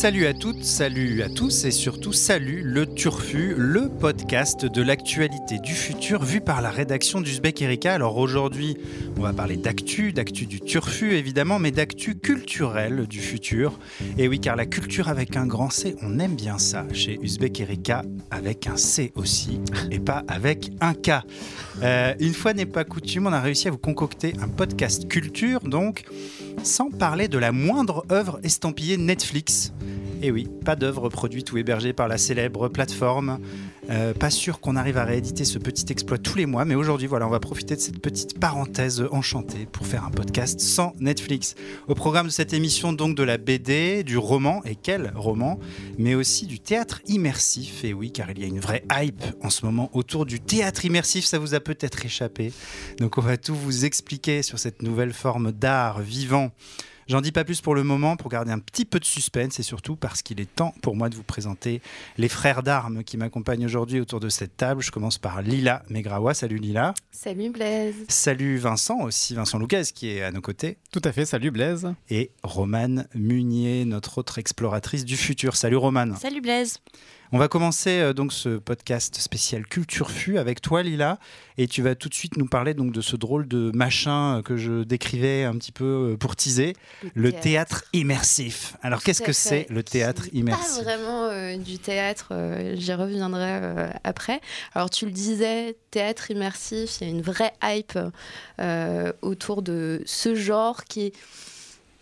Salut à toutes, salut à tous et surtout salut le Turfu, le podcast de l'actualité du futur vu par la rédaction d'Uzbek Erika. Alors aujourd'hui, on va parler d'actu, d'actu du Turfu évidemment, mais d'actu culturelle du futur. Et oui, car la culture avec un grand C, on aime bien ça chez Uzbek Erika avec un C aussi et pas avec un K. Euh, une fois n'est pas coutume, on a réussi à vous concocter un podcast culture donc sans parler de la moindre œuvre estampillée Netflix. Et oui, pas d'œuvre produite ou hébergée par la célèbre plateforme. Euh, pas sûr qu'on arrive à rééditer ce petit exploit tous les mois, mais aujourd'hui, voilà, on va profiter de cette petite parenthèse enchantée pour faire un podcast sans Netflix. Au programme de cette émission, donc de la BD, du roman, et quel roman, mais aussi du théâtre immersif. Et oui, car il y a une vraie hype en ce moment autour du théâtre immersif, ça vous a peut-être échappé. Donc on va tout vous expliquer sur cette nouvelle forme d'art vivant. J'en dis pas plus pour le moment pour garder un petit peu de suspense et surtout parce qu'il est temps pour moi de vous présenter les frères d'armes qui m'accompagnent aujourd'hui autour de cette table. Je commence par Lila Megrawa. Salut Lila. Salut Blaise. Salut Vincent aussi, Vincent Lucas qui est à nos côtés. Tout à fait, salut Blaise. Et Romane Munier, notre autre exploratrice du futur. Salut Romane. Salut Blaise. On va commencer euh, donc ce podcast spécial Culture Fu avec toi Lila et tu vas tout de suite nous parler donc de ce drôle de machin euh, que je décrivais un petit peu euh, pour teaser, le, théâtre. immersif. Alors qu'est-ce que c'est le théâtre immersif Pas vraiment du théâtre, j'y reviendrai après. Alors tu le disais, théâtre immersif, il y a une vraie hype autour de ce genre qui est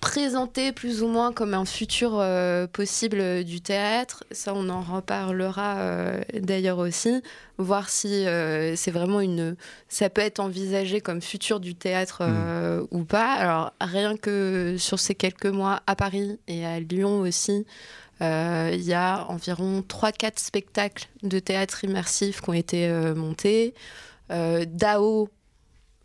présenté plus ou moins comme un futur euh, possible du théâtre. Ça, on en reparlera euh, d'ailleurs aussi, voir si euh, c'est vraiment une. Ça peut être envisagé comme futur du théâtre mm. ou pas. Alors, rien que sur ces quelques mois à Paris et à Lyon aussi, il y a environ 3-4 spectacles de théâtre immersif qui ont été montés. DAO,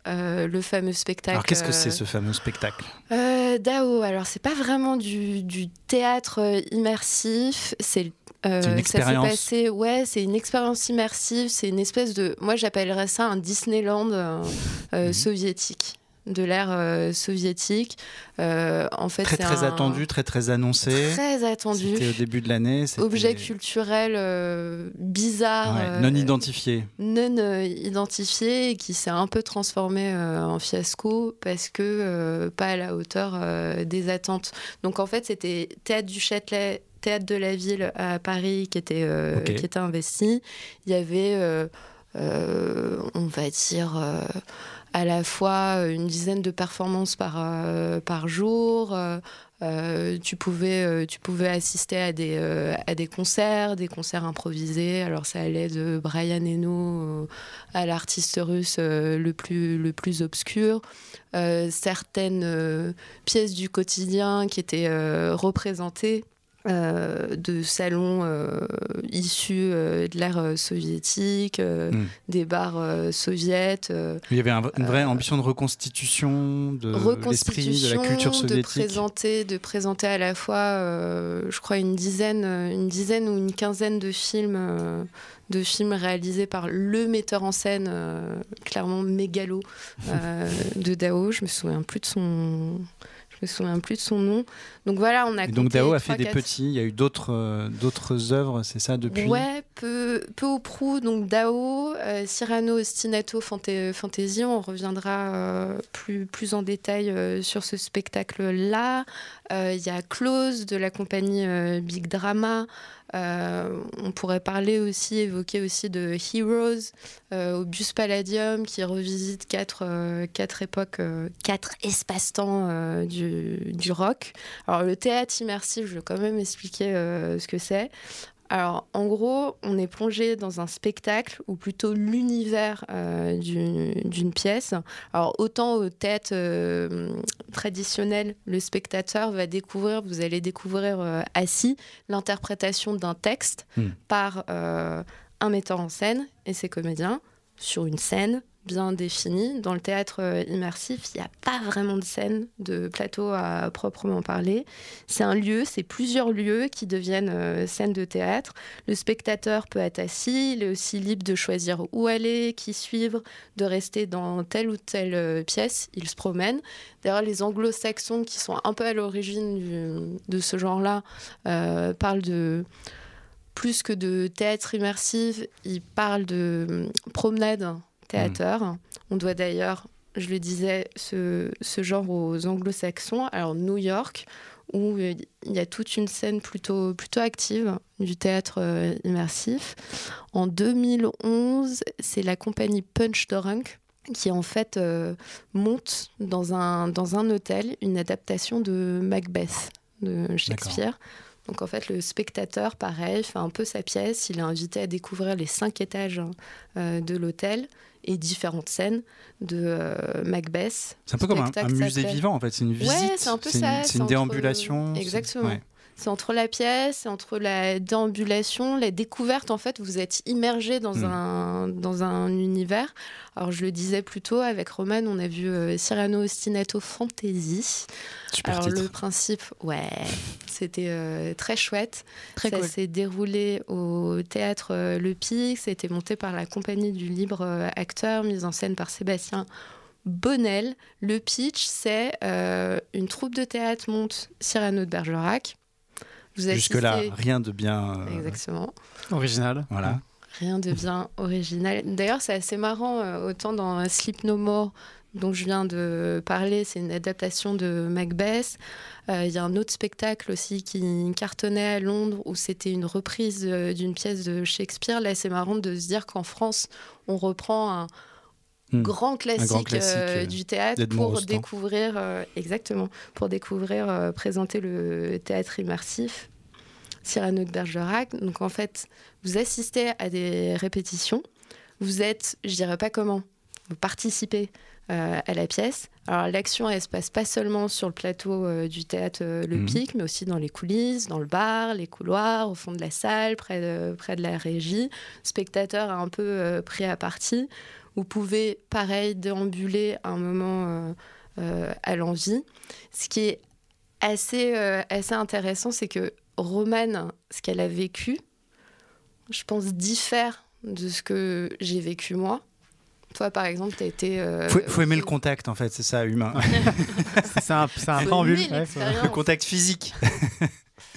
euh, le fameux spectacle. Alors qu'est-ce que c'est ce fameux spectacle? euh, DAO, alors c'est pas vraiment du, du théâtre euh, immersif, c'est une expérience. ouais, c'est une expérience immersive. C'est une espèce de, moi j'appellerais ça un Disneyland mhm. soviétique de l'ère euh, soviétique. Euh, en fait, très très attendu, très très annoncé. Très attendu. C'était au début de l'année. Objet culturel euh, bizarre. non identifié. Non identifié et qui s'est un peu transformé en fiasco parce que pas à la hauteur des attentes. Donc en fait, c'était Théâtre du Châtelet, Théâtre de la Ville à Paris qui était, qui était investi. Il y avait, on va dire à la fois euh, une dizaine de performances par, euh, par jour. Euh, tu, pouvais, assister à des, à des concerts, des concerts improvisés. Alors ça allait de Brian Eno à l'artiste russe le, plus, le plus obscur. certaines pièces du quotidien qui étaient représentées euh, de salons euh, issus euh, de l'ère soviétique, hmm. des bars soviètes. Il y avait une vraie ambition de reconstitution de l'esprit, de la culture soviétique. De présenter, de présenter à la fois, je crois, une dizaine, une dizaine ou une quinzaine de films. de films réalisés par le metteur en scène, clairement mégalo, de Dao. Je me souviens plus de son, me souviens plus de son nom. Donc voilà, on a. donc Dao a fait des petits. Il y a eu d'autres euh, d'autres œuvres, c'est ça depuis? Ouais, peu peu au prou. Donc Dao, euh, Cyrano Ostinato Fantasy. On reviendra euh, plus plus en détail sur ce spectacle là. Il y a Close de la compagnie Big Drama. Euh, on pourrait parler aussi, évoquer aussi de Heroes euh, au Bus Palladium qui revisite quatre, euh, quatre époques, quatre espaces-temps du, du, rock. Alors le théâtre immersif, je vais quand même expliquer ce que c'est. Alors, en gros, on est plongé dans un spectacle, ou plutôt l'univers euh, d'une pièce. Alors, autant aux têtes euh, traditionnelles, le spectateur va découvrir, vous allez découvrir euh, assis, l'interprétation d'un texte Hmm. par un metteur en scène et ses comédiens sur une scène bien définie. Dans le théâtre euh, immersif, il n'y a pas vraiment de scène, de plateau à proprement parler. C'est un lieu, c'est plusieurs lieux qui deviennent euh, scènes de théâtre. Le spectateur peut être assis, il est aussi libre de choisir où aller, qui suivre, de rester dans telle ou telle euh, pièce. Il se promène. D'ailleurs, les anglo-saxons qui sont un peu à l'origine de ce genre-là euh, parlent de plus que de théâtre immersif, ils parlent de hum, promenade théâtre. On doit d'ailleurs, je le disais, ce, ce genre aux anglo-saxons. Alors New York, où euh, il y a toute une scène plutôt, plutôt active du théâtre euh, immersif. En 2011, c'est la compagnie Punch Drunk qui en fait euh, monte dans un, dans un hôtel une adaptation de Macbeth de Shakespeare. Donc en fait, le spectateur, pareil, fait un peu sa pièce. Il est invité à découvrir les cinq étages euh, de l'hôtel et différentes scènes de euh, Macbeth. C'est un peu comme un, un musée vivant en fait, c'est une visite. Ouais, c'est un peu une- ça, C'est c'est une déambulation. Exactement. ouais. C'est entre la pièce, c'est entre la déambulation, la découverte. En fait, vous êtes immergé dans, Mm. un, dans un univers. Alors, je le disais plus tôt, avec Roman, on a vu euh, Cyrano Ostinato Fantasy. Super Alors, titre. le principe, ouais, c'était euh, très chouette. Très ça cool. s'est déroulé au théâtre euh, Le Pic. Ça a été monté par la compagnie du libre euh, acteur, mise en scène par Sébastien Bonnel. Le pitch, c'est euh, une troupe de théâtre monte Cyrano de Bergerac. Vous Jusque-là, rien de bien. euh, Exactement. Original. Voilà. Rien de bien original. D'ailleurs, c'est assez marrant, euh, autant dans Sleep No More, dont je viens de parler, c'est une adaptation de Macbeth. Euh, Il y a un autre spectacle aussi qui cartonnait à Londres, où c'était une reprise d'une pièce de Shakespeare. Là, c'est marrant de se dire qu'en France, on reprend un Hmm. grand classique, grand classique, euh, euh, du théâtre pour Rostand. découvrir, euh, exactement, pour découvrir, euh, présenter le théâtre immersif. Cyrano de Bergerac. Donc en fait, vous assistez à des répétitions. Vous êtes, je dirais pas comment, vous participez euh, à la pièce. Alors l'action, elle se passe pas seulement sur le plateau euh, du théâtre euh, Le Mhm. Pic, mais aussi dans les coulisses, dans le bar, les couloirs, au fond de la salle, près de, près de la régie. Spectateur un peu pris à partie. Vous pouvez, pareil, déambuler un moment à l'envie. Ce qui est assez, assez intéressant, c'est que Romane, ce qu'elle a vécu, je pense, diffère de ce que j'ai vécu moi. Toi, par exemple, tu as été. euh, Faut, faut aimer le contact en fait, c'est ça, humain. C'est un, c'est un ouais, le contact physique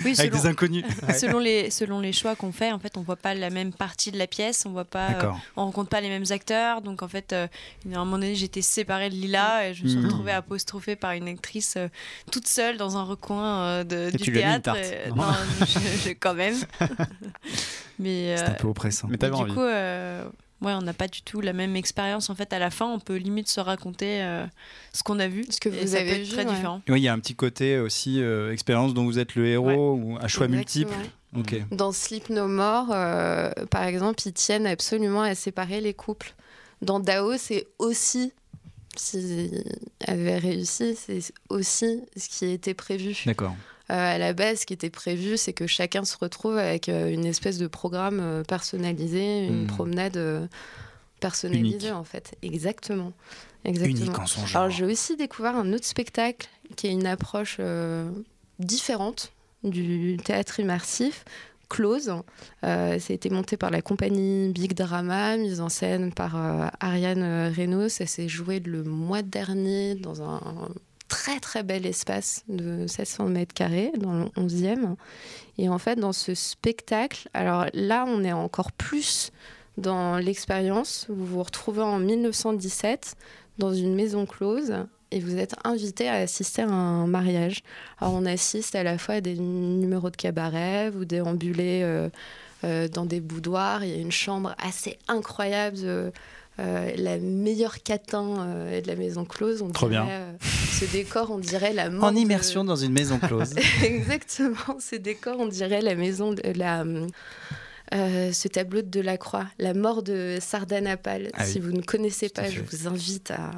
Oui, avec selon, des inconnus. selon les, selon les choix qu'on fait, en fait, on voit pas la même partie de la pièce, on voit pas, euh, on rencontre pas les mêmes acteurs. Donc, en fait, euh, à un moment donné, j'étais séparée de Lila et je me suis Mhm. retrouvée apostrophée par une actrice euh, toute seule dans un recoin euh, de, Et du tu lui as mis une théâtre. tarte, et- non non, je- je- quand même. Mais C'est euh, un peu oppressant. Mais t'avais du envie. coup, euh, ouais, on n'a pas du tout la même expérience. En fait, à la fin, on peut limite se raconter euh, ce qu'on a vu. Ce que et vous ça avez peut être vu, très ouais. différent. Oui, il y a un petit côté aussi euh, expérience dont vous êtes le héros ou à choix Exactement. multiples. Ok. Dans Sleep No More, euh, par exemple, ils tiennent absolument à séparer les couples. Dans Dao, c'est aussi, s'ils avaient réussi, c'est aussi ce qui était prévu. D'accord. Euh, à la base, ce qui était prévu, c'est que chacun se retrouve avec euh, une espèce de programme euh, personnalisé, une Hmm. promenade personnalisée, Unique. en fait. Exactement. Exactement. Unique en son genre. Alors, j'ai aussi découvert un autre spectacle qui est une approche euh, différente du théâtre immersif. Close. Euh, ça a été monté par la compagnie Big Drama, mise en scène par euh, Ariane Reynaud. Ça s'est joué le mois dernier dans un très très bel espace de 700 mètres carrés dans le 11e. Et en fait, dans ce spectacle, alors là, on est encore plus dans l'expérience. Vous vous retrouvez en 1917 dans une maison close et vous êtes invité à assister à un mariage. Alors on assiste à la fois à des numéros de cabaret, vous déambulez euh, euh, dans des boudoirs, il y a une chambre assez incroyable de, euh, la meilleure catin euh, de la maison close. On Trop dirait, bien. euh, ce décor, on dirait la mort En de- immersion dans une maison close. Exactement, ce décor, on dirait la maison de la. euh, ce tableau de Delacroix, La mort de Sardanapale. Ah oui. si vous ne connaissez pas, je vous invite à.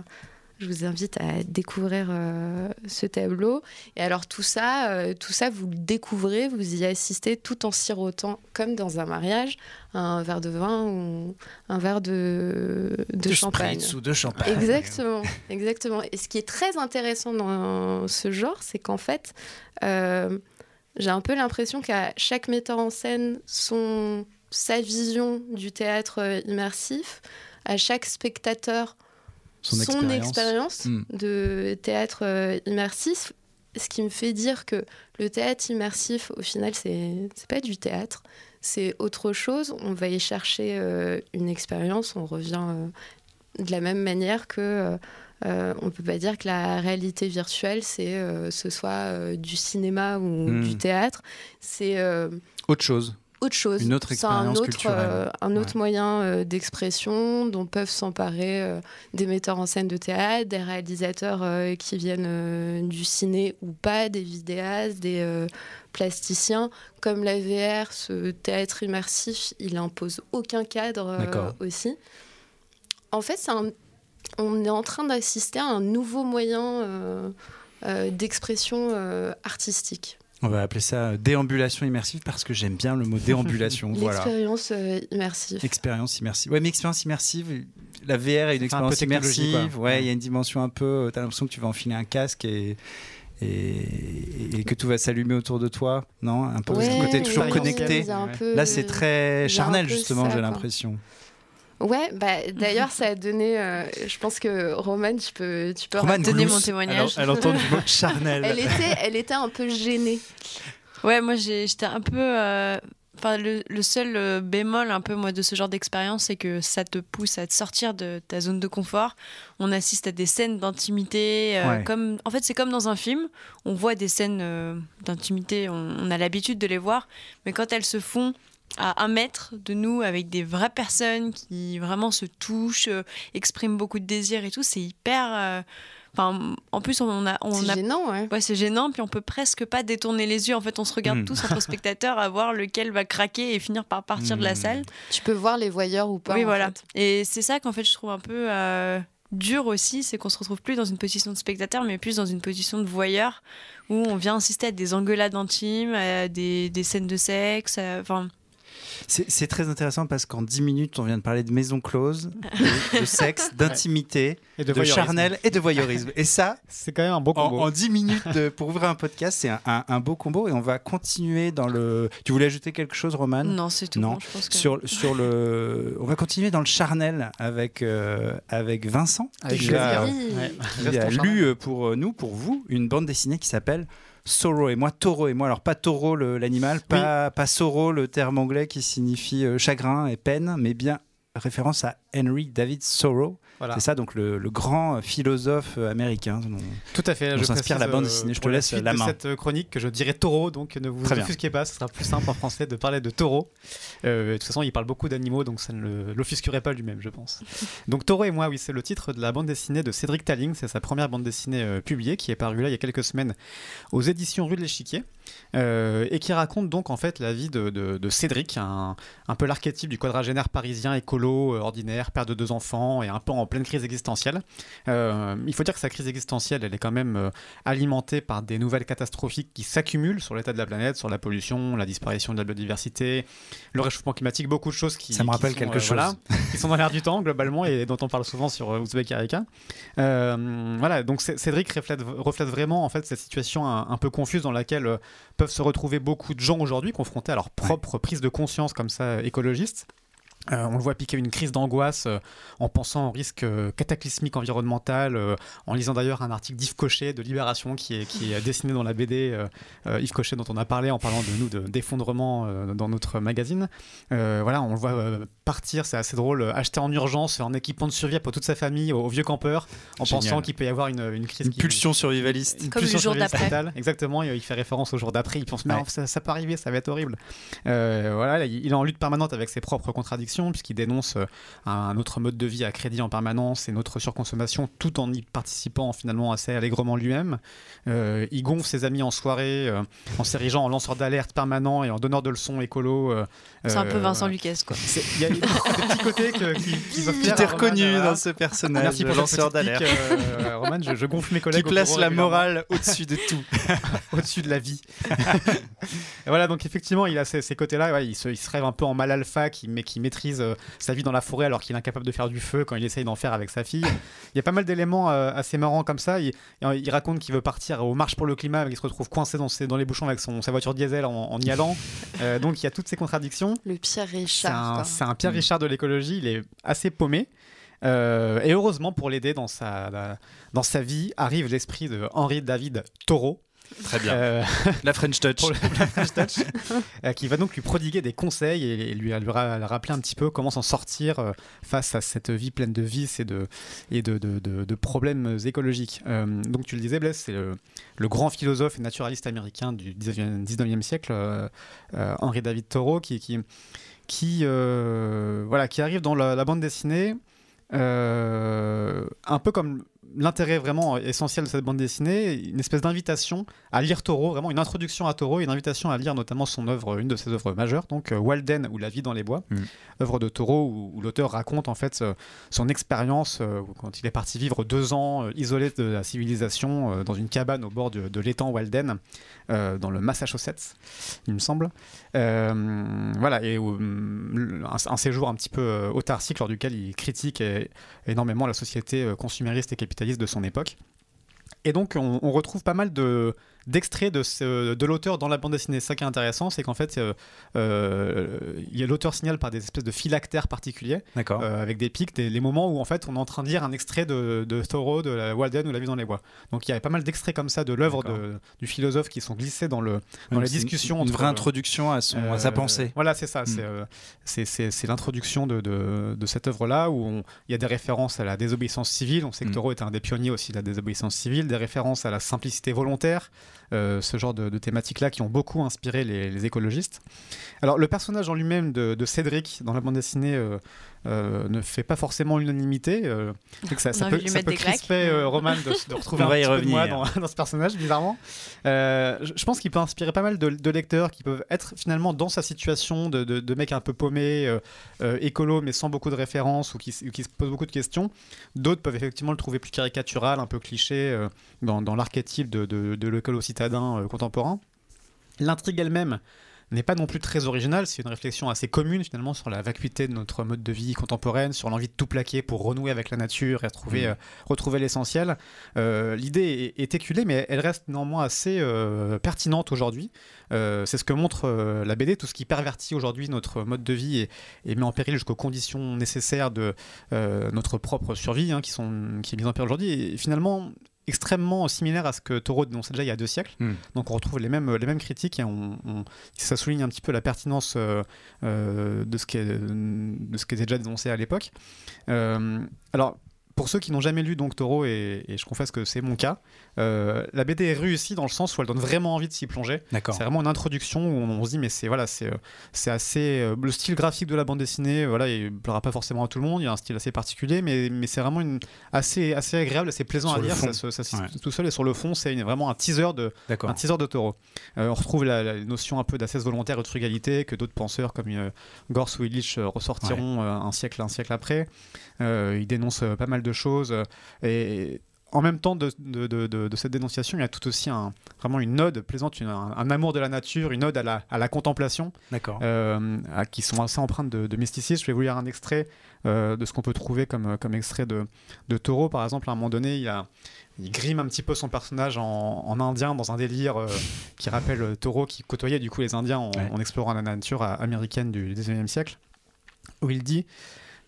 Je vous invite à découvrir euh, ce tableau. Et alors tout ça, euh, tout ça, vous le découvrez, vous y assistez tout en sirotant, comme dans un mariage, un verre de vin ou un verre de, de, De champagne. ou de champagne. Exactement, exactement. Et ce qui est très intéressant dans ce genre, c'est qu'en fait, euh, j'ai un peu l'impression qu'à chaque metteur en scène, son, sa vision du théâtre immersif, à chaque spectateur, Son son, expérience. expérience Mm. de théâtre euh, immersif. Ce qui me fait dire que le théâtre immersif, au final, c'est pas du théâtre, c'est autre chose. On va y chercher euh, une expérience, on revient euh, de la même manière que euh, on peut pas dire que la réalité virtuelle, c'est ce soit du cinéma ou Mm. du théâtre, c'est Autre chose. Autre chose. Une autre C'est un expérience autre, culturelle. euh, un autre Ouais. moyen euh, d'expression dont peuvent s'emparer euh, des metteurs en scène de théâtre, des réalisateurs qui viennent du ciné ou pas, des vidéastes, des plasticiens. Comme la VR, ce théâtre immersif, il impose aucun cadre aussi. En fait, un- on est en train d'assister à un nouveau moyen d'expression artistique. On va appeler ça déambulation immersive parce que j'aime bien le mot déambulation. voilà. L'expérience euh, immersive. Expérience immersive. Ouais, mais expérience immersive, la VR est une un expérience immersive. quoi. Ouais, il y a une dimension un peu. T'as l'impression que tu vas enfiler un casque et. Et, et que tout va s'allumer autour de toi, non? Un peu Ouais, ce côté toujours connecté. peu- Là, c'est très charnel, justement, j'ai l'impression. Ouais, bah, d'ailleurs, ça a donné. euh, je pense que Romane, tu peux, tu peux donner mon témoignage. Elle, elle entend du mot charnel. Elle était, elle était un peu gênée. Ouais, moi j'ai- j'étais un peu. euh, Enfin, le, le seul euh, bémol un peu moi de ce genre d'expérience, c'est que ça te pousse à te sortir de ta zone de confort. On assiste à des scènes d'intimité, euh, Ouais. comme en fait c'est comme dans un film. On voit des scènes euh, d'intimité, on, on a l'habitude de les voir, mais quand elles se font à un mètre de nous avec des vraies personnes qui vraiment se touchent, euh, expriment beaucoup de désir et tout, c'est hyper. euh, Enfin, en plus on a on C'est a gênant, ouais. Ouais, c'est gênant, puis on peut presque pas détourner les yeux. En fait, on se regarde Mm. tous entre spectateurs à voir lequel va craquer et finir par partir de la Mm. salle. Tu peux voir les voyeurs ou pas. oui, voilà. fait. Et c'est ça qu'en fait, je trouve un peu euh, dur aussi, c'est qu'on se retrouve plus dans une position de spectateur, mais plus dans une position de voyeur, où on vient assister à des engueulades intimes, à des, des scènes de sexe. Enfin, C'est très intéressant parce qu'en 10 minutes, on vient de parler de maison close, de, de sexe, d'intimité, Et de, charnel et de voyeurisme. Et ça, C'est quand même un bon en, combo. en 10 minutes de- pour ouvrir un podcast, c'est un, un- un beau combo. Et on va continuer dans le. Tu voulais ajouter quelque chose, Roman? Non, c'est tout. Non. bon, je pense que... sur, sur le. On va continuer dans le charnel avec, euh, avec Vincent. Avec qui a-. Ouais. qui a lu euh, pour euh, nous, pour vous, une bande dessinée qui s'appelle Sorrow et moi, taureau et moi. Alors, pas taureau l'animal, pas, pas sorrow le terme anglais qui signifie euh, chagrin et peine, mais bien référence à Henry David Thoreau. Voilà. C'est ça, donc le, le grand philosophe américain. dont- Tout à fait. Je s'inspire la bande euh, dessinée. Je te laisse la de cette euh, chronique que je dirais taureau, donc ne vous offusquez pas, ce sera plus simple en français de parler de taureau. Euh, de toute façon, il parle beaucoup d'animaux, donc ça ne l'offusquerait pas lui-même, je pense. Donc Taureau et moi, oui, c'est le titre de la bande dessinée de Cédric Talling. C'est sa première bande dessinée euh, publiée qui est parue là il y a quelques semaines aux éditions Rue de l'Échiquier. Euh, et qui raconte donc en fait la vie de, de- de Cédric, un, un peu l'archétype du quadragénaire parisien écolo, euh, ordinaire, père de deux enfants et un peu en pleine crise existentielle. Euh, il faut dire que sa crise existentielle, elle est quand même alimentée par des nouvelles catastrophiques qui s'accumulent sur l'état de la planète, sur la pollution, la disparition de la biodiversité, le réchauffement climatique, beaucoup de choses qui, Ça me qui rappelle sont, quelque chose. voilà, qui sont dans l'air du temps globalement et dont on parle souvent sur Ouzbek Erika. Voilà, donc Cédric reflète, reflète vraiment en fait cette situation un, un peu confuse dans laquelle peuvent se retrouver beaucoup de gens aujourd'hui confrontés à leur propre prise de conscience comme ça écologiste. Euh, on le voit piquer une crise d'angoisse euh, en pensant au risque euh, cataclysmique environnemental, euh, en lisant d'ailleurs un article d'Yves Cochet de Libération qui est, qui est dessiné dans la BD, euh, euh, Yves Cochet dont on a parlé en parlant de nous de- d'effondrement euh, dans notre magazine. Euh, voilà, on le voit euh, partir, c'est assez drôle, acheter en urgence un équipement de survie pour toute sa famille au, vieux campeur, en pensant qu'il peut y avoir une, une crise. Une pulsion survivaliste. Comme le jour d'après. Exactement, il fait référence au jour d'après. Il pense, mais ça, ça, peut arriver, ça va être horrible. voilà, il est en lutte permanente avec ses propres contradictions, puisqu'il dénonce un autre mode de vie à crédit en permanence et notre surconsommation, tout en y participant finalement assez allègrement lui-même. il gonfle ses amis en soirée en s'érigeant en lanceur d'alerte permanent et en donneur de leçons écolo. c'est un peu Vincent Lucas, quoi. Il y a des petits côtés qui, qui Tu t'es reconnu dans ce personnage, Merci pour lanceur d'alerte. Euh, Roman, je, gonfle mes collègues. Qui place la morale au-dessus de tout. au-dessus de la vie. voilà, donc effectivement, il a ces, côtés-là. il, se, il, se, rêve un peu en mal alpha, qui, mais qui maîtrise euh, sa vie dans la forêt alors qu'il est incapable de faire du feu quand il essaye d'en faire avec sa fille. Il y a pas mal d'éléments euh, assez marrants comme ça. Il, il raconte qu'il veut partir aux marches pour le climat, mais il se retrouve coincé dans, ses, dans les bouchons avec son, sa voiture diesel en, en y allant. donc il y a toutes ces contradictions. Le Pierre Richard. C'est un, Pierre Richard de l'écologie. Il est assez paumé. Euh, et heureusement pour l'aider dans sa, dans sa vie, arrive l'esprit de Henri David Taureau. Très bien. Euh, la French Touch. la French Touch euh, qui va donc lui prodiguer des conseils et, lui, lui rappeler un petit peu comment s'en sortir face à cette vie pleine de vices et de, et de, de, de, problèmes écologiques. donc tu le disais, Blaise, c'est le, le, grand philosophe et naturaliste américain du 19e, siècle, Henri David Thoreau, qui, qui, qui, voilà, qui arrive dans la, la bande dessinée euh, un peu comme l'intérêt vraiment essentiel de cette bande dessinée, une espèce d'invitation à lire Taureau, vraiment une introduction à Taureau, une invitation à lire notamment son œuvre, une de ses œuvres majeures, donc euh, Walden ou La vie dans les bois, mm. œuvre de Taureau où, l'auteur raconte en fait euh, son expérience euh, quand il est parti vivre deux ans isolé de la civilisation dans une cabane au bord de, l'étang Walden, dans le Massachusetts, il me semble. voilà, et mm, un, séjour un petit peu autarcique lors duquel il critique énormément la société consumériste et capitaliste de son époque. Et donc, on, retrouve pas mal de, d'extraits de, de l'auteur dans la bande dessinée. Ça qui est intéressant, c'est qu'en fait, euh, euh, l'auteur signale par des espèces de phylactères particuliers, euh, avec des pics, des, les moments où en fait on est en train de lire un extrait de, de Thoreau, de la Walden ou La vie dans les bois. Donc il y avait pas mal d'extraits comme ça de l'œuvre du philosophe qui sont glissés dans, le, dans les discussions. Une, vraie introduction à, son, à sa pensée. Voilà, c'est ça. Hmm. C'est l'introduction de, de, cette œuvre-là où il y a des références à la désobéissance civile. On sait que hmm. Thoreau est un des pionniers aussi de la désobéissance civile, des références à la simplicité volontaire. Euh, ce genre de, thématiques-là qui ont beaucoup inspiré les, écologistes. Alors le personnage en lui-même de, Cédric dans la bande dessinée euh, euh, ne fait pas forcément l'unanimité. Euh, ça, ça, peut, ça peut crisper euh, Roman de, retrouver un petit peu de moi dans, dans, ce personnage, bizarrement. je pense qu'il peut inspirer pas mal de, lecteurs qui peuvent être finalement dans sa situation de, de, mec un peu paumé, écolo, mais sans beaucoup de références ou qui, qui se posent beaucoup de questions. D'autres peuvent effectivement le trouver plus caricatural, un peu cliché dans, dans l'archétype de, l'écolo citadin contemporain. L'intrigue elle-même n'est pas non plus très original, c'est une réflexion assez commune finalement sur la vacuité de notre mode de vie contemporaine, sur l'envie de tout plaquer pour renouer avec la nature et retrouver, mmh. euh, retrouver l'essentiel. Euh, l'idée est, éculée, mais elle reste néanmoins assez euh, pertinente aujourd'hui. c'est ce que montre la BD, tout ce qui pervertit aujourd'hui notre mode de vie et, met en péril jusqu'aux conditions nécessaires de notre propre survie, hein, qui, sont, qui est mise en péril aujourd'hui. Et finalement, extrêmement similaire à ce que Taureau dénonçait déjà il y a deux siècles. Hmm. Donc on retrouve les mêmes, les mêmes critiques et on, ça souligne un petit peu la pertinence euh, euh, de, ce qui est, de ce qui était déjà dénoncé à l'époque. Euh, alors pour ceux qui n'ont jamais lu donc Taureau, et, je confesse que c'est mon cas, euh, la BD est réussie dans le sens où elle donne vraiment envie de s'y plonger. C'est vraiment une introduction où on, se dit, mais c'est voilà, c'est c'est assez euh, le style graphique de la bande dessinée. Voilà, il plaira pas forcément à tout le monde. Il y a un style assez particulier, mais, mais c'est vraiment une, assez assez agréable, assez plaisant à lire. Ça, ça, tout seul et sur le fond, c'est vraiment un teaser de un teaser de Taureau. Euh, on retrouve la, notion un peu d'assesse volontaire et de frugalité que d'autres penseurs comme Gors ou Illich ressortiront un siècle un siècle après. il dénonce pas mal de choses. Euh, et en même temps de, de, de, cette dénonciation, il y a tout aussi un, vraiment une ode plaisante, un, amour de la nature, une ode à la, à la contemplation, euh, qui sont assez empreintes de, mysticisme. Je vais vous lire un extrait euh, de ce qu'on peut trouver comme, comme extrait de, de Taureau. Par exemple, à un moment donné, il, a, il grime un petit peu son personnage en, en indien dans un délire qui rappelle Taureau qui côtoyait du coup les Indiens en, explorant la nature américaine du 19e siècle, où il dit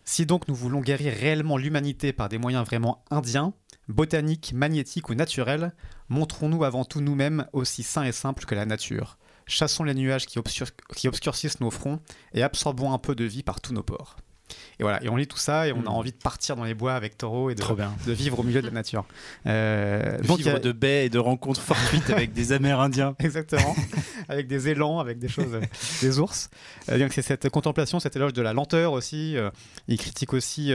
si donc nous voulons guérir réellement l'humanité par des moyens vraiment indiens, botaniques, magnétiques ou naturels, montrons-nous avant tout nous-mêmes aussi sains et simples que la nature. Chassons les nuages qui, obscurcissent nos fronts et absorbons un peu de vie par tous nos pores. Et voilà, et on lit tout ça et on Mm. a envie de partir dans les bois avec Taureau et de, vivre au milieu de la nature. Euh, De donc, vivre a- de baies et de rencontres fortuites avec des Amérindiens. Exactement, avec des élans, avec des choses, des ours. Euh, donc c'est cette contemplation, cet éloge de la lenteur aussi. euh, il critique aussi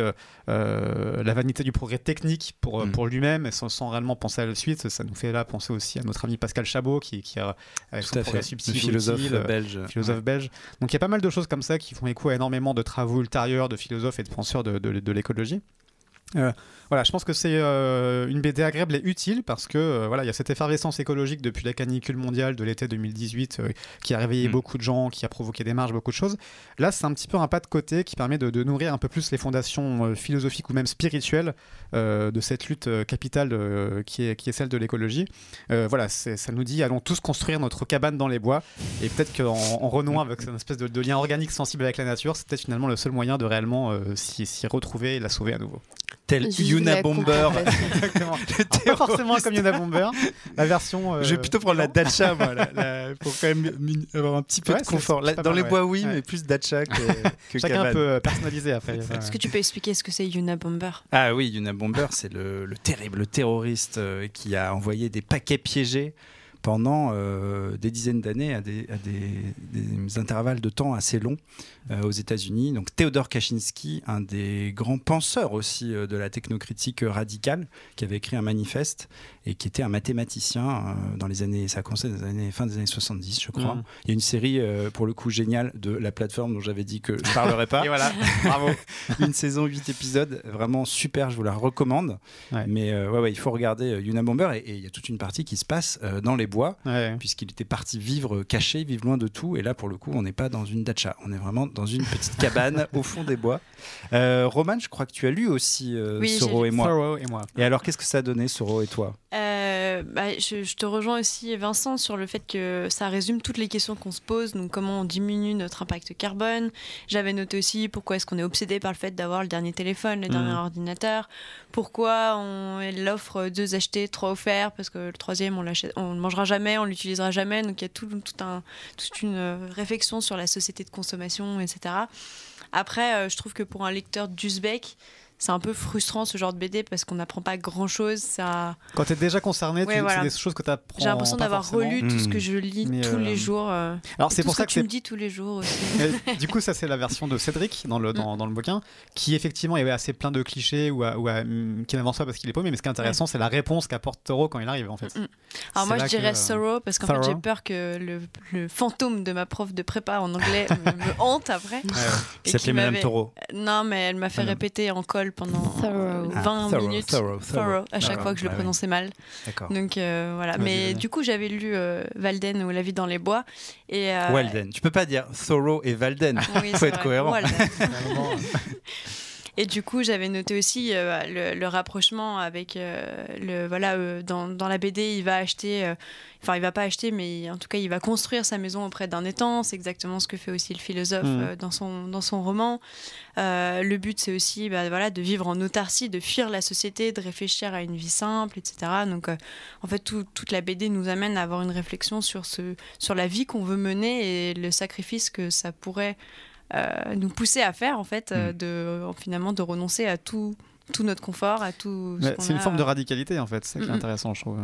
euh, la vanité du progrès technique pour, Mm. pour lui-même, sans, sans réellement penser à la suite. Ça nous fait là penser aussi à notre ami Pascal Chabot, qui, qui a avec Tout son à progrès subtil, philosophe utile, belge. philosophe belge. Donc il y a pas mal de choses comme ça qui font écho à énormément de travaux ultérieurs de philosophes et de penseurs de, de- de l'écologie. Euh, voilà, je pense que c'est euh, une BD agréable et utile parce que euh, voilà, il y a cette effervescence écologique depuis la canicule mondiale de l'été 2018 euh, qui a réveillé Mm. beaucoup de gens, qui a provoqué des marges, beaucoup de choses. Là, c'est un petit peu un pas de côté qui permet de, de nourrir un peu plus les fondations philosophiques ou même spirituelles de cette lutte capitale qui, est, qui est celle de l'écologie. Voilà, ça nous dit allons tous construire notre cabane dans les bois et peut-être qu'en en renouant avec une espèce de, de lien organique sensible avec la nature, c'est peut-être finalement le seul moyen de réellement s'y retrouver et la sauver à nouveau. Tel Yuna Bomber. Pas forcément comme Yona Bomber, la version. euh, Je vais plutôt prendre la non. Dacha, moi, la- la- pour quand même avoir un petit peu Ouais, de confort. dans mal, les ouais. bois, oui, Ouais. mais plus Dacha que, que Chacun cabane. peut euh, personnaliser après. Est-ce que tu peux expliquer ce que c'est Yuna Bomber? Ah oui, Yuna Bomber, c'est le, le terrible terroriste euh, qui a envoyé des paquets piégés pendant euh, des dizaines d'années à, des, intervalles de temps assez longs euh, aux États-Unis. Donc Theodore Kaczynski, un des grands penseurs aussi euh, de la technocritique radicale, qui avait écrit un manifeste et qui était un mathématicien euh, dans les années, ça a commencé dans les années, fin des années 70, je crois. Mhm. Il y a une série euh, pour le coup géniale de la plateforme dont j'avais dit que je parlerai pas. Et voilà, bravo. une saison 8 épisodes, vraiment super, je vous la recommande. Ouais. Mais euh, ouais, ouais, il faut regarder euh, Yuna Bomber et et il y a toute une partie qui se passe euh, dans les bois, Ouais. puisqu'il était parti vivre caché, vivre loin de tout. Et là, pour le coup, on n'est pas dans une dacha, on est vraiment dans une petite cabane au fond des bois. Euh, Roman, je crois que tu as lu aussi euh, Oui, Soro et moi. Thoreau et moi. Et alors, qu'est-ce que ça a donné, Soro et toi? Euh, bah, je, je te rejoins aussi, Vincent, sur le fait que ça résume toutes les questions qu'on se pose. Donc, comment on diminue notre impact carbone. J'avais noté aussi pourquoi est-ce qu'on est obsédé par le fait d'avoir le dernier téléphone, le dernier Mhm. ordinateur. Pourquoi on l'offre deux achetés, trois offerts, parce que le troisième, on on le mangera jamais, on l'utilisera jamais. Donc, il y a tout, tout un, toute une euh, réflexion sur la société de consommation, etc. Après, euh, je trouve que pour un lecteur d'Uzbek, c'est un peu frustrant ce genre de BD parce qu'on n'apprend pas grand chose. Ça... Quand tu es déjà concerné, tu- Ouais, voilà. c'est des choses que tu apprends. J'ai l'impression d'avoir relu tout ce que je lis Mais, tous euh, les jours. euh, Alors c'est pour ce ça que que tu me dis tous les jours aussi. Mais du coup, ça c'est la version de Cédric dans le, dans, dans le bouquin, qui effectivement est assez plein de clichés ou, à- ou à- hum, qui n'avance pas parce qu'il est paumé. Mais ce qui est intéressant, c'est la réponse qu'apporte Taureau quand il arrive en fait. Mm. Alors moi, je dirais que, euh, Sorrow parce qu'en fait, j'ai peur que le, le fantôme de ma prof de prépa en anglais me, me hante après. Ouais. Et Qui Madame Taureau. Non, mais elle m'a fait répéter en pendant Thorough. Ah, 20 Thorough, minutes. Thorough, Thorough. à chaque fois que je le ouais. prononçais mal. Donc euh, voilà. Ouais, mais du coup, j'avais lu euh, Valden ou La vie dans les bois. Et, euh, Walden. Tu peux pas dire Thoreau et Valden. oui, Faut être vrai. cohérent. Et du coup, j'avais noté aussi euh, le, le rapprochement avec euh, le voilà euh, dans, dans la BD, il va acheter, enfin il va pas acheter, mais en tout cas il va construire sa maison auprès d'un étang. C'est exactement ce que fait aussi le philosophe euh, dans son dans son roman. Le but c'est aussi bah, voilà de vivre en autarcie, de fuir la société, de réfléchir à une vie simple, etc. Donc en fait tout- toute la BD nous amène à avoir une réflexion sur ce sur la vie qu'on veut mener et le sacrifice que ça pourrait nous pousser à faire en fait, euh, de euh, finalement de renoncer à tout, tout notre confort, à tout. ce c'est une a. forme de radicalité en fait, c'est ça qui est Mm, mm. intéressant, je trouve.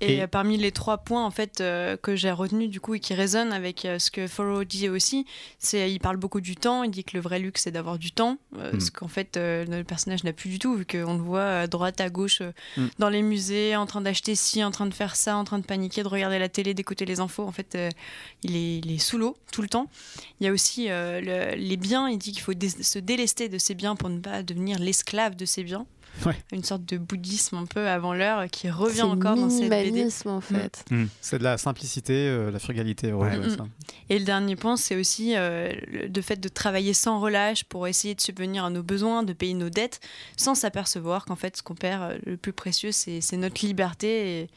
Et, Et- parmi les trois points en fait euh, que j'ai retenus du coup et qui résonnent avec euh, ce que Thoreau dit aussi, c'est il parle beaucoup du temps. Il dit que le vrai luxe c'est d'avoir du temps, euh, Mm. ce qu'en fait le personnage n'a plus du tout vu qu'on le voit à droite à gauche Mm. dans les musées, en train d'acheter ci, en train de faire ça, en train de paniquer, de regarder la télé, d'écouter les infos. En fait, il, est, il est sous l'eau tout le temps. Il y a aussi le- les biens. Il dit qu'il faut dé- se délester de ses biens pour ne pas devenir l'esclave de ses biens. Ouais. Une sorte de bouddhisme un peu avant l'heure qui revient encore dans cette BD. en fait. C'est de la simplicité, euh, la frugalité. heureuse, Ouais. ouais, ça. Et le dernier point, c'est aussi euh, le de fait de travailler sans relâche pour essayer de subvenir à nos besoins, de payer nos dettes, sans s'apercevoir qu'en fait, ce qu'on perd euh, le plus précieux, c'est c'est notre liberté. Et,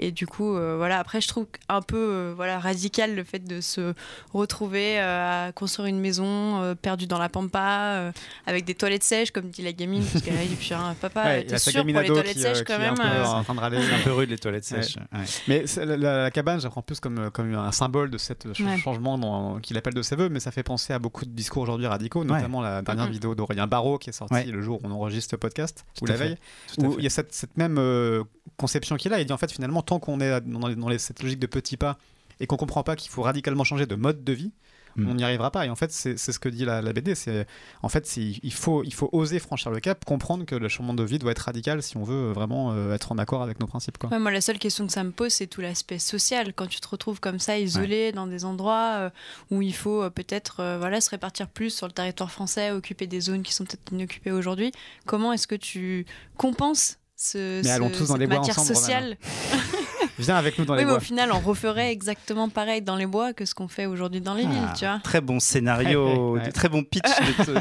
Et du coup, euh, voilà. Après, je trouve un peu euh, voilà radical le fait de se retrouver euh, à construire une maison euh, perdue dans la pampa euh, avec des toilettes sèches, comme dit la gamine. Parce qu'elle a dit putain, papa, Ouais, il y t'es sûr pour les toilettes qui, sèches quand est un même peu en train de râler. C'est un peu rude les toilettes sèches. Ouais. Mais la, la- la cabane, j'apprends plus comme, comme un symbole de cette ch- Ouais. changement qu'il appelle de ses voeux, mais ça fait penser à beaucoup de discours aujourd'hui radicaux, notamment la dernière vidéo d'Aurélien Barraud qui est sortie Ouais. le jour où on enregistre le podcast, Tout ou la fait. veille, Tout où il y a cette, cette même euh, conception qu'il a. Il dit en fait finalement tant qu'on est dans, les- dans les- cette logique de petits pas et qu'on comprend pas qu'il faut radicalement changer de mode de vie, Mm. on n'y arrivera pas. Et en fait, c'est ce que dit la, la BD. C'est en fait, il faut, il faut oser franchir le cap, comprendre que le changement de vie doit être radical si on veut vraiment euh, être en accord avec nos principes. Quoi. Ouais, moi, la seule question que ça me pose, c'est tout l'aspect social. Quand tu te retrouves comme ça, isolé dans des endroits euh, où il faut euh, peut-être euh, voilà, se répartir plus sur le territoire français, occuper des zones qui sont peut-être inoccupées aujourd'hui, comment est-ce que tu compenses ce, Mais allons ce- tous dans cette les bois matière ensemble, sociale Viens avec nous dans Oui, les mais au final, on referait exactement pareil dans les bois que ce qu'on fait aujourd'hui dans les Ah, villes, tu vois. Très bon scénario, Ouais, ouais. très bon pitch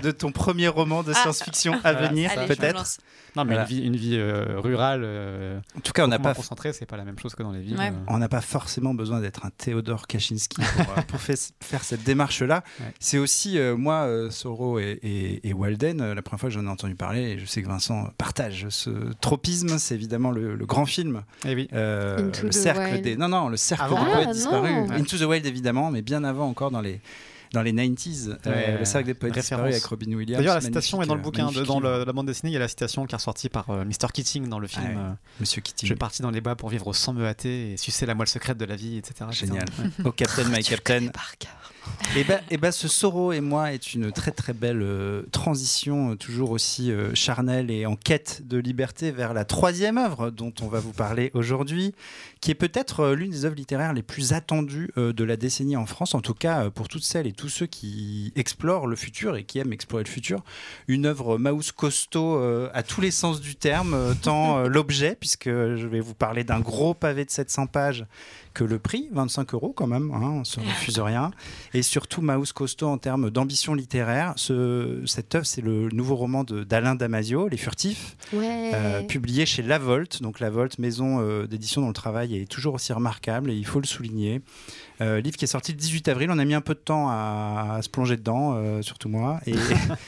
de, ton premier roman de Ah. science-fiction à Voilà, venir, peut-être. Non, mais Voilà. une vie, une vie euh, rurale, euh, En tout cas, on n'a pas moins concentrée, c'est pas la même chose que dans les villes. Ouais. euh. on n'a pas forcément besoin d'être un Théodore Kaczynski pour, euh, pour faire cette démarche-là. Ouais. C'est aussi, euh, moi, euh, Soro et, et- et Walden, euh, la première fois que j'en ai entendu parler, et je sais que Vincent partage ce tropisme, c'est évidemment le, le grand film, Eh oui. euh, Into le the cercle Wild. des... Non, non, le cercle Avant. des Ah, poètes disparus. non. Into the Wild, évidemment, mais bien avant encore dans les... Dans les 90s, euh, Ouais, le cercle des poètes disparus avec Robin Williams. D'ailleurs, la citation est dans le euh, bouquin, de- dans le- la bande dessinée, il y a la citation qui est ressortie par euh, Mr. Keating dans le film. Ah ouais. euh, Monsieur Keating. Je suis parti dans les bois pour vivre sans me hâter et sucer la moelle secrète de la vie, etc. Génial. Ouais. Au Captain, My Captain. Connais par cœur. Et ben, et ben, ce Soro et moi est une très très belle euh, transition, euh, toujours aussi euh, charnelle et en quête de liberté vers la troisième œuvre dont on va vous parler aujourd'hui, qui est peut-être l'une des œuvres littéraires les plus attendues de la décennie en France, en tout cas pour toutes celles et tous ceux qui explorent le futur et qui aiment explorer le futur. Une œuvre mouse costaud à tous les sens du terme, tant l'objet, puisque je vais vous parler d'un gros pavé de 700 pages que le prix, 25 euros quand même, hein, on se refuse rien et surtout Mouse Costaud en termes d'ambition littéraire. Ce, cette œuvre, c'est le nouveau roman d'Alain Damasio, Les Furtifs, Ouais. euh, publié chez La Volte. Donc La Volte, maison euh, d'édition dont le travail est toujours aussi remarquable et il faut le souligner. Euh, livre qui est sorti le 18 avril. On a mis un peu de temps à, à se plonger dedans, euh, surtout moi. Et, Il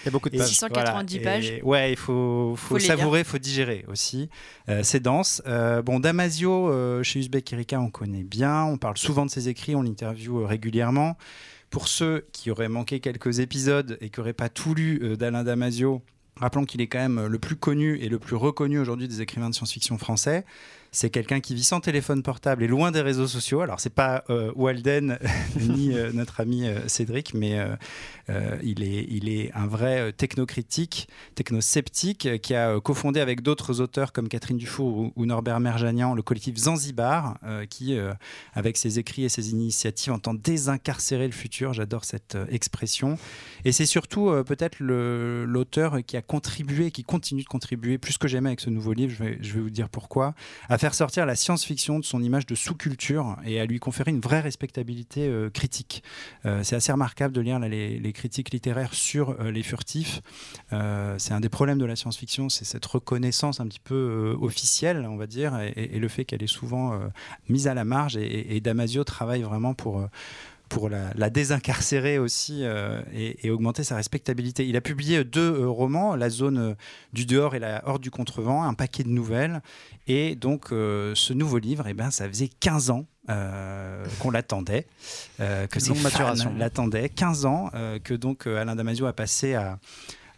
y a beaucoup de pages. 690 voilà. pages. Et ouais, il faut, faut, savourer, il faut digérer aussi. Euh, c'est dense. Euh, bon, Damasio, euh, chez Uzbek Erika, on connaît bien. On parle souvent de ses écrits, on l'interviewe euh, régulièrement. Pour ceux qui auraient manqué quelques épisodes et qui n'auraient pas tout lu euh, d'Alain Damasio, rappelons qu'il est quand même le plus connu et le plus reconnu aujourd'hui des écrivains de science-fiction français. C'est quelqu'un qui vit sans téléphone portable et loin des réseaux sociaux. Alors, c'est pas euh, Walden ni euh, notre ami euh, Cédric, mais il, est, il est un vrai technocritique, technosceptique, qui a cofondé avec d'autres auteurs comme Catherine Dufour ou, Norbert Merjanian le collectif Zanzibar, qui, avec ses écrits et ses initiatives, entend désincarcérer le futur. J'adore cette expression. Et c'est surtout peut-être l'auteur qui a contribué, qui continue de contribuer, plus que jamais avec ce nouveau livre, je vais, vous dire pourquoi, faire sortir la science-fiction de son image de sous-culture et à lui conférer une vraie respectabilité euh, critique. Euh, c'est assez remarquable de lire les, critiques littéraires sur euh, les furtifs. C'est un des problèmes de la science-fiction, c'est cette reconnaissance un petit peu officielle, on va dire, et, le fait qu'elle est souvent mise à la marge. Et Damasio travaille vraiment pour... pour la, la désincarcérer aussi euh, et, et augmenter sa respectabilité. Il a publié deux euh, romans, La zone euh, du dehors et La horde du contrevent, un paquet de nouvelles. Et donc, ce nouveau livre, eh ben, ça faisait 15 ans euh, qu'on l'attendait, euh, que ses maturation. l'attendaient. 15 ans euh, que donc Alain Damasio a passé à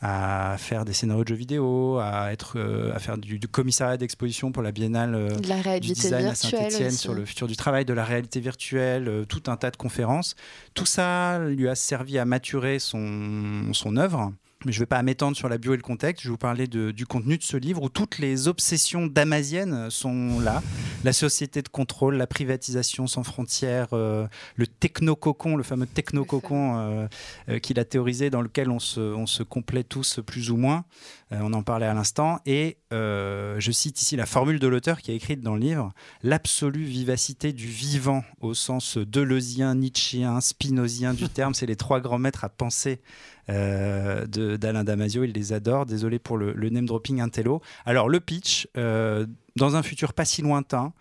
à faire des scénarios de jeux vidéo, à être, euh, à faire du, du commissariat d'exposition pour la Biennale euh, De la du réalité design à Saint-Etienne sur le futur du travail, de la réalité virtuelle, euh, tout un tas de conférences. Tout ça lui a servi à maturer son, son œuvre. Mais je ne vais pas m'étendre sur la bio et le contexte. Je vais vous parler de- du contenu de ce livre où toutes les obsessions damasiennes sont là. La société de contrôle, la privatisation sans frontières, euh, le technococon, le fameux technococon euh, euh, qu'il a théorisé, dans lequel on se, on se complaît tous plus ou moins. Euh, on en parlait à l'instant. Et euh, je cite ici la formule de l'auteur qui est écrite dans le livre l'absolue vivacité du vivant, au sens deleuzien, nietzschéen, spinozien du terme. C'est les trois grands maîtres à penser d'Alain Damasio. Il les adore. Désolé pour le, le name dropping intello. Alors, le pitch, euh, dans un futur pas si lointain,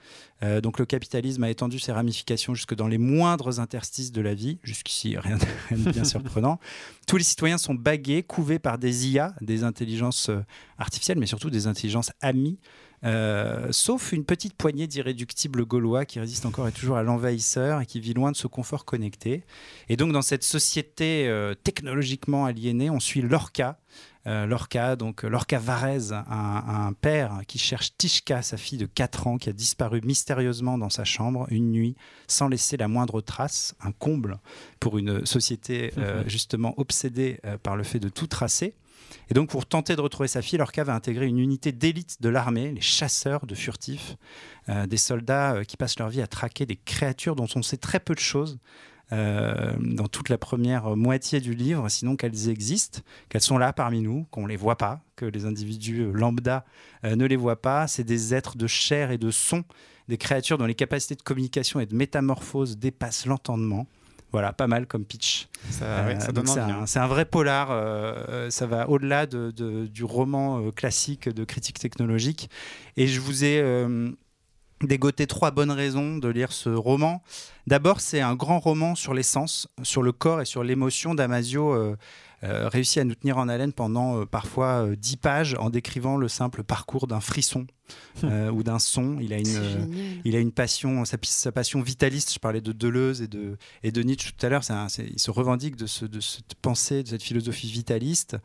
euh, donc le capitalisme a étendu ses ramifications jusque dans les moindres interstices de la vie. Jusqu'ici, rien, de- rien de bien surprenant. Tous les citoyens sont bagués, couvés par des IA, des intelligences euh, artificielles, mais surtout des intelligences amies. Euh, sauf une petite poignée d'irréductibles gaulois qui résistent encore et toujours à l'envahisseur et qui vit loin de ce confort connecté. Et donc dans cette société euh, technologiquement aliénée, on suit Lorca, euh, Lorca, donc Lorca Varese, un, un père qui cherche Tishka, sa fille de 4 ans, qui a disparu mystérieusement dans sa chambre une nuit sans laisser la moindre trace, un comble pour une société euh, justement obsédée par le fait de tout tracer. Et donc pour tenter de retrouver sa fille, Lorca va intégrer une unité d'élite de l'armée, les chasseurs de furtifs, euh, des soldats euh, qui passent leur vie à traquer des créatures dont on sait très peu de choses. euh, dans toute la première moitié du livre, sinon qu'elles existent, qu'elles sont là parmi nous, qu'on ne les voit pas, que les individus lambda ne les voient pas. C'est des êtres de chair et de son, des créatures dont les capacités de communication et de métamorphose dépassent l'entendement. Voilà, pas mal comme pitch. Ça, Euh, ouais, ça donc donne c'est un, hein. c'est un vrai polar. euh, euh, ça va au-delà de- de- du roman classique de critique technologique. Et je vous ai dégoté trois bonnes raisons de lire ce roman. D'abord, c'est un grand roman sur les sens, sur le corps et sur l'émotion. Damasio euh, euh, réussit à nous tenir en haleine pendant euh, parfois euh, dix pages en décrivant le simple parcours d'un frisson euh, ou d'un son. Il a une, euh, il a une passion, sa, sa passion vitaliste. Je parlais de Deleuze et de, et de Nietzsche tout à l'heure. il se revendique de, ce, de cette pensée, de cette philosophie vitaliste.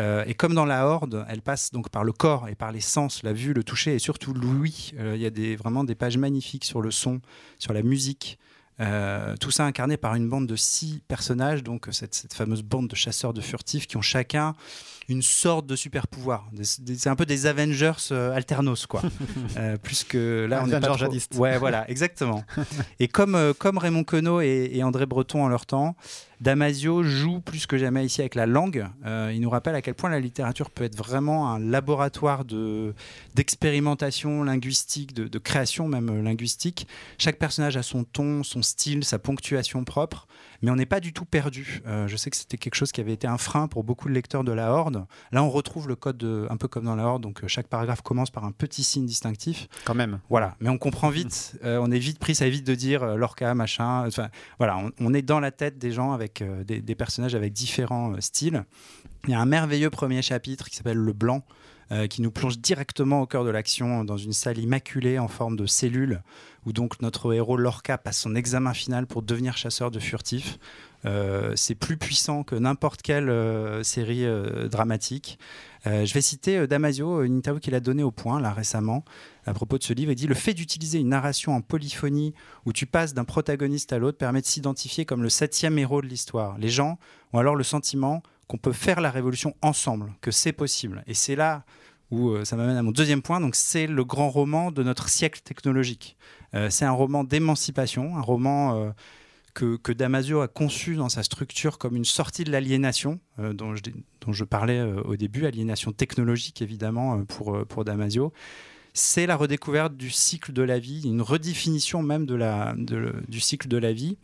Euh, et comme dans la Horde, elle passe donc par le corps et par les sens, la vue, le toucher et surtout l'ouïe. Euh, il y a des, vraiment des pages magnifiques sur le son, sur la musique. Euh, tout ça incarné par une bande de six personnages, donc cette, cette fameuse bande de chasseurs de furtifs qui ont chacun une sorte de super pouvoir. C'est un peu des Avengers euh, alternos, quoi. Euh, plus que là, on est pas trop-. Ouais, voilà, exactement. et comme, euh, comme Raymond Queneau et, et André Breton en leur temps, Damasio joue plus que jamais ici avec la langue. Euh, il nous rappelle à quel point la littérature peut être vraiment un laboratoire de d'expérimentation linguistique, de, de création même euh, linguistique. Chaque personnage a son ton, son style, sa ponctuation propre, mais on n'est pas du tout perdu. Euh, je sais que c'était quelque chose qui avait été un frein pour beaucoup de lecteurs de la Horde. Là, on retrouve le code de- un peu comme dans la Horde, donc euh, chaque paragraphe commence par un petit signe distinctif. Quand même. Voilà, mais on comprend vite, euh, on est vite pris, ça évite de dire euh, Lorca, machin. Enfin, voilà, on, on est dans la tête des gens avec euh, des, des personnages avec différents euh, styles. Il y a un merveilleux premier chapitre qui s'appelle Le Blanc, euh, qui nous plonge directement au cœur de l'action dans une salle immaculée en forme de cellule, où donc notre héros Lorca passe son examen final pour devenir chasseur de furtifs. Euh, c'est plus puissant que n'importe quelle euh, série euh, dramatique. Je vais citer Damasio, une interview qu'il a donnée au Point là récemment à propos de ce livre. Il dit Le fait d'utiliser une narration en polyphonie où tu passes d'un protagoniste à l'autre permet de s'identifier comme le septième héros de l'histoire. Les gens ont alors le sentiment qu'on peut faire la révolution ensemble, que c'est possible. Et c'est là où euh, ça m'amène à mon deuxième point. Donc, c'est le grand roman de notre siècle technologique. Euh, c'est un roman d'émancipation, un roman euh, que, Damasio a conçu dans sa structure comme une sortie de l'aliénation, dont, je, parlais au début, aliénation technologique évidemment pour, Damasio. C'est la redécouverte du cycle de la vie, une redéfinition même du cycle de la vie,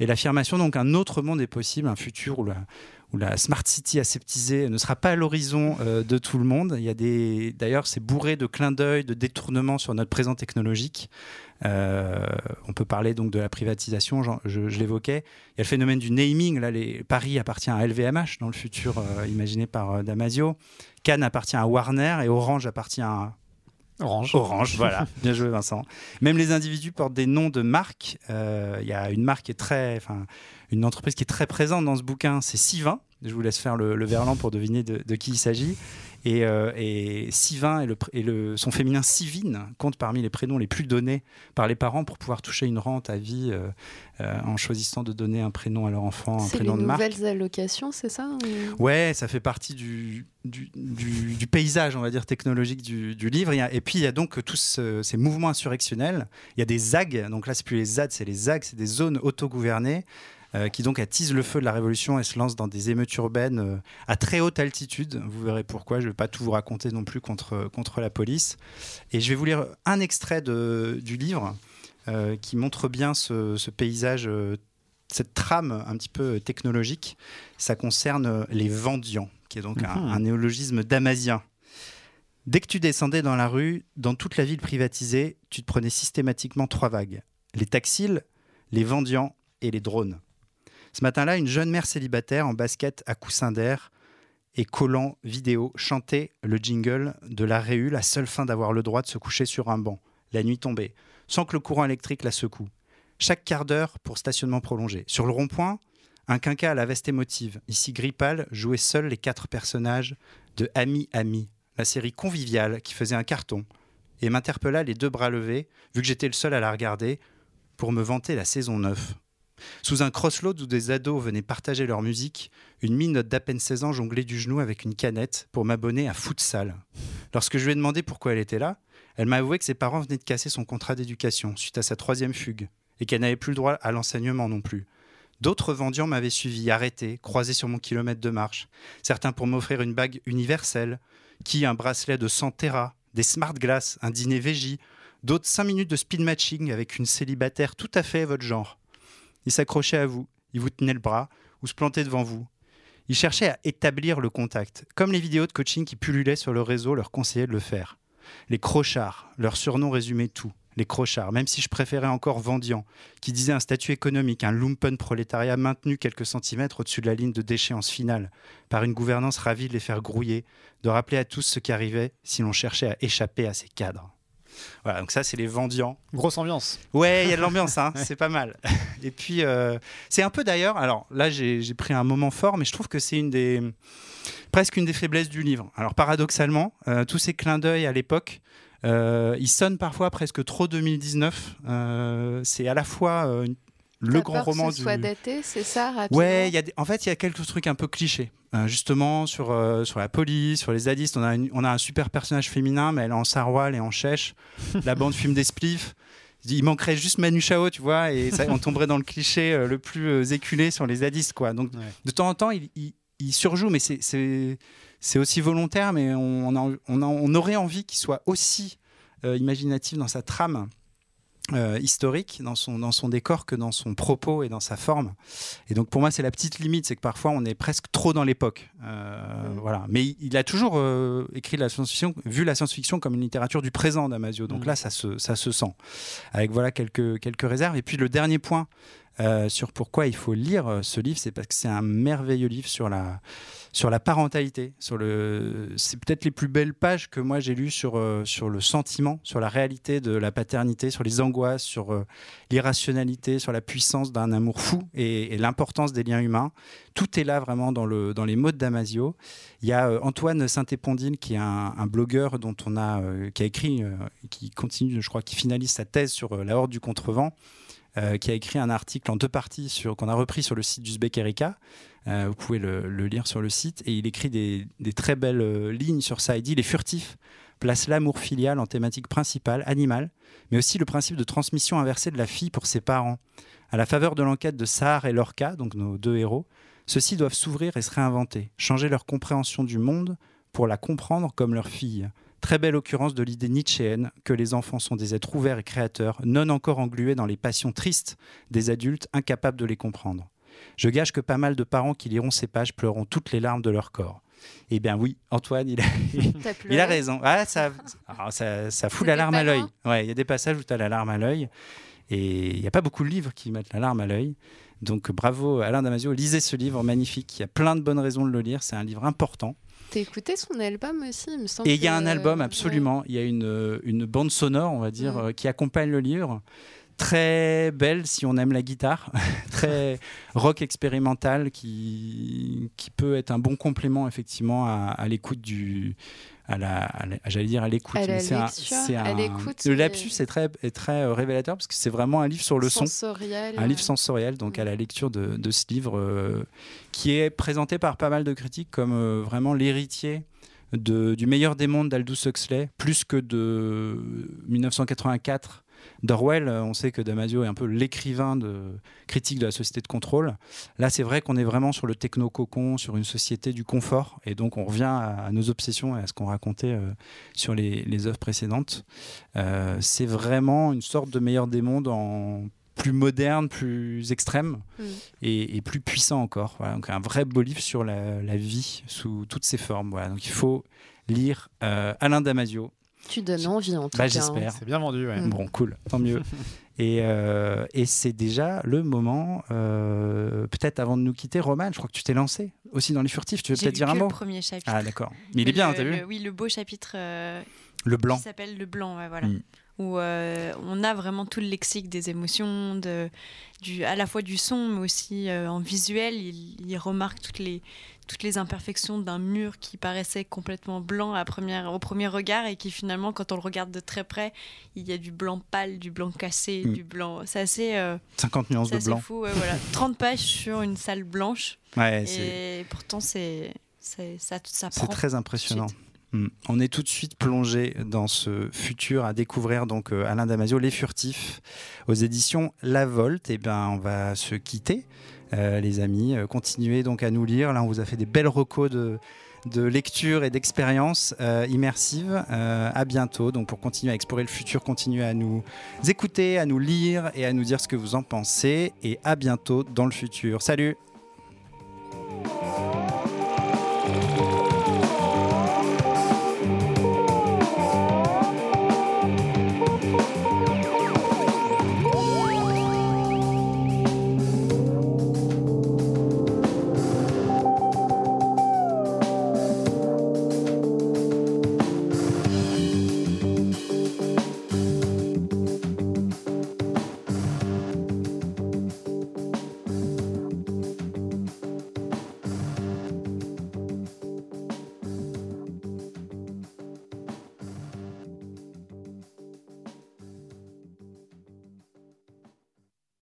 et l'affirmation donc un autre monde est possible, un futur où la, où la smart city aseptisée ne sera pas à l'horizon euh, de tout le monde. Il y a des, d'ailleurs, c'est bourré de clins d'œil, de détournements sur notre présent technologique. Euh, on peut parler donc de la privatisation, je, je l'évoquais. Il y a le phénomène du naming. Là, les, Paris appartient à LVMH dans le futur euh, imaginé par Damasio. Cannes appartient à Warner et Orange appartient à Orange. Orange, voilà. Bien joué, Vincent. Même les individus portent des noms de marques. Euh, Il y a une marque qui est très, enfin, une entreprise qui est très présente dans ce bouquin, c'est Sivin. Je vous laisse faire le, le verlan pour deviner de, de qui il s'agit. Et, euh, et Sivin et, le, pr- et le, son féminin Sivine compte parmi les prénoms les plus donnés par les parents pour pouvoir toucher une rente à vie euh, euh, en choisissant de donner un prénom à leur enfant, un C'est les prénom de marque. nouvelles allocations, c'est ça ou- Ouais, ça fait partie du, du, du- du paysage, on va dire, technologique du, livre. Et puis, il y a donc tous ce- ces mouvements insurrectionnels. Il y a des ZAG, donc là, c'est plus les ZAD, c'est les ZAG, c'est des zones autogouvernées euh, qui donc attisent le feu de la révolution et se lancent dans des émeutes urbaines euh, à très haute altitude. Vous verrez pourquoi, je ne vais pas tout vous raconter non plus contre, contre la police. Et je vais vous lire un extrait de, du livre euh, qui montre bien ce, ce paysage euh, cette trame un petit peu technologique, ça concerne les Vendians, qui est donc un, Mhm. un néologisme damasien. Dès que tu descendais dans la rue, dans toute la ville privatisée, tu te prenais systématiquement trois vagues. Les taxis, les Vendians et les drones. Ce matin-là, une jeune mère célibataire en basket à coussin d'air et collant vidéo chantait le jingle de la Réu, la seule fin d'avoir le droit de se coucher sur un banc, la nuit tombée, sans que le courant électrique la secoue. Chaque quart d'heure pour stationnement prolongé. Sur le rond-point, un quinca à la veste émotive. Ici, Grippal jouait seul les quatre personnages de Ami Ami, la série conviviale qui faisait un carton, et m'interpella les deux bras levés, vu que j'étais le seul à la regarder, pour me vanter la saison 9. Sous un crossload où des ados venaient partager leur musique, une minote d'à peine 16 ans jonglait du genou avec une canette pour m'abonner à Futsal. Lorsque je lui ai demandé pourquoi elle était là, elle m'a avoué que ses parents venaient de casser son contrat d'éducation suite à sa troisième fugue et qu'elle n'avait plus le droit à l'enseignement non plus. D'autres vendians m'avaient suivi, arrêté, croisé sur mon kilomètre de marche. Certains pour m'offrir une bague universelle, qui un bracelet de 100 Tera, des smart glass, un dîner végie, d'autres 5 minutes de speed matching avec une célibataire tout à fait votre genre. Ils s'accrochaient à vous, ils vous tenaient le bras ou se plantaient devant vous. Ils cherchaient à établir le contact, comme les vidéos de coaching qui pullulaient sur le réseau leur conseillaient de le faire. Les crochards, leur surnom résumait tout. Les crochards, même si je préférais encore Vendian, qui disait un statut économique, un lumpen prolétariat maintenu quelques centimètres au-dessus de la ligne de déchéance finale, par une gouvernance ravie de les faire grouiller, de rappeler à tous ce qui arrivait si l'on cherchait à échapper à ces cadres. Voilà, donc ça, c'est les Vendians. Grosse ambiance. Ouais, il y a de l'ambiance, hein, c'est pas mal. Et puis, euh, c'est un peu d'ailleurs, alors là, j'ai j'ai pris un moment fort, mais je trouve que c'est une des presque une des faiblesses du livre. Alors, paradoxalement, euh, tous ces clins d'œil à l'époque, euh, ils sonnent parfois presque trop 2019. Euh, c'est à la fois une- le grand peur que roman ce du. soit daté, c'est ça, rapidement Ouais, y a des- en fait, il y a quelques trucs un peu clichés. Euh, justement, sur, euh, sur la police, sur les zadistes, on a, une- on a un super personnage féminin, mais elle est en saroual et en chèche. La bande fume des spliffs. Il manquerait juste Manu Chao, tu vois, et ça, on tomberait dans le cliché euh, le plus éculé sur les zadistes, quoi. Donc, Ouais. de temps en temps, il, il- il surjoue, mais c'est- aussi volontaire, mais on, on a- on a- on aurait envie qu'il soit aussi imaginatif dans sa trame euh, historique, dans son, dans son décor, que dans son propos et dans sa forme. Et donc pour moi, c'est la petite limite, c'est que parfois on est presque trop dans l'époque. Euh, Mm. Voilà. Mais il, il a toujours euh, écrit la science-fiction, vu la science-fiction comme une littérature du présent d'Amasio. Donc Mm. là, ça se, ça se sent. Avec voilà quelques, quelques réserves. Et puis le dernier point euh, sur pourquoi il faut lire euh, ce livre, c'est parce que c'est un merveilleux livre sur la, sur la parentalité. C'est peut-être les plus belles pages que moi j'ai lues sur, euh, sur le sentiment, sur la réalité de la paternité, sur les angoisses, sur l'irrationalité, sur la puissance d'un amour fou et, l'importance des liens humains. Tout est là vraiment dans, le, dans les mots de Damasio. Il y a Antoine Saint-Épondine qui est un, blogueur dont on a, qui a écrit, qui continue, je crois, qui finalise sa thèse sur la horde du contrevent. Euh, qui a écrit un article en deux parties qu'on a repris sur le site d'Uzbek Erika. Euh, vous pouvez le, lire sur le site. Et il écrit des, des très belles euh, lignes sur ça. Il dit Les furtifs placent l'amour filial en thématique principale, animale, mais aussi le principe de transmission inversée de la fille pour ses parents. À la faveur de l'enquête de Sahar et Lorca, donc nos deux héros, ceux-ci doivent s'ouvrir et se réinventer, changer leur compréhension du monde pour la comprendre comme leur fille. Très belle occurrence de l'idée nietzschéenne que les enfants sont des êtres ouverts et créateurs, non encore englués dans les passions tristes des adultes incapables de les comprendre. Je gage que pas mal de parents qui liront ces pages pleureront toutes les larmes de leur corps. Eh bien oui, Antoine, il a, il raison. Ah, ça, alors, ça, ça fout la larme à l'œil. Ouais, il y a des passages où tu as la larme à l'œil. Et il n'y a pas beaucoup de livres qui mettent la larme à l'œil. Donc bravo Alain Damasio, lisez ce livre magnifique. Il y a plein de bonnes raisons de le lire. C'est un livre important. T'as écouté son album aussi, il me semble. Et il y a un album, absolument. Il y a une, une bande sonore, on va dire, euh, qui accompagne le livre. Très belle si on aime la guitare, très rock expérimental qui, qui peut être un bon complément effectivement à, à l'écoute du, à la, à la- j'allais dire à l'écoute, c'est un, un- le lapsus est très, est très euh, révélateur parce que c'est vraiment un livre sur le son. Sensoriel. un livre sensoriel, donc à la lecture de, de ce livre, euh, qui est présenté par pas mal de critiques comme euh, vraiment l'héritier de- du meilleur des mondes d'Aldous Huxley, plus que de 1984 d'Orwell. Euh, On sait que Damasio est un peu l'écrivain de critique de la société de contrôle. Là, c'est vrai qu'on est vraiment sur le techno-cocon, sur une société du confort, et donc on revient à, à nos obsessions et à ce qu'on racontait euh, sur les, les œuvres précédentes. Euh, c'est vraiment une sorte de meilleur des mondes en plus moderne, plus extrême Mm. et, et plus puissant encore. Voilà, donc un vrai beau livre sur la, la vie sous toutes ses formes. Voilà, donc il faut lire euh, Alain Damasio. Tu donnes envie en tout Bah, cas. hein. j'espère. C'est bien vendu, ouais. Mm. Bon, cool, tant mieux. Et, euh, et c'est déjà le moment, euh, peut-être avant de nous quitter, Roman, je crois que tu t'es lancé aussi dans les furtifs. Tu veux peut-être dire un mot le premier chapitre. Ah d'accord. Mais il est bien, t'as vu? le- Oui, le beau chapitre euh, Le blanc. qui s'appelle Le Blanc, ouais, voilà. Mm. Où euh, on a vraiment tout le lexique des émotions, de, du, à la fois du son, mais aussi euh, en visuel. Il, il remarque toutes les, toutes les imperfections d'un mur qui paraissait complètement blanc à première, au premier regard et qui finalement, quand on le regarde de très près, il y a du blanc pâle, du blanc cassé, Mm. du blanc. C'est assez, euh, 50 nuances c'est de blanc. fou. ouais, voilà. 30 pages sur une salle blanche. Ouais, c'est et pourtant, c'est, c'est, ça, ça c'est très impressionnant. Mm. On est tout de suite plongé dans ce futur à découvrir donc euh, Alain Damasio, Les Furtifs, aux éditions La Volte. Et ben on va se quitter, euh, les amis. Euh, continuez donc à nous lire. Là, on vous a fait des belles recos de de lecture et d'expérience euh, immersive. Euh, à bientôt. Donc pour continuer à explorer le futur, continuez à nous écouter, à nous lire et à nous dire ce que vous en pensez. Et à bientôt dans le futur. Salut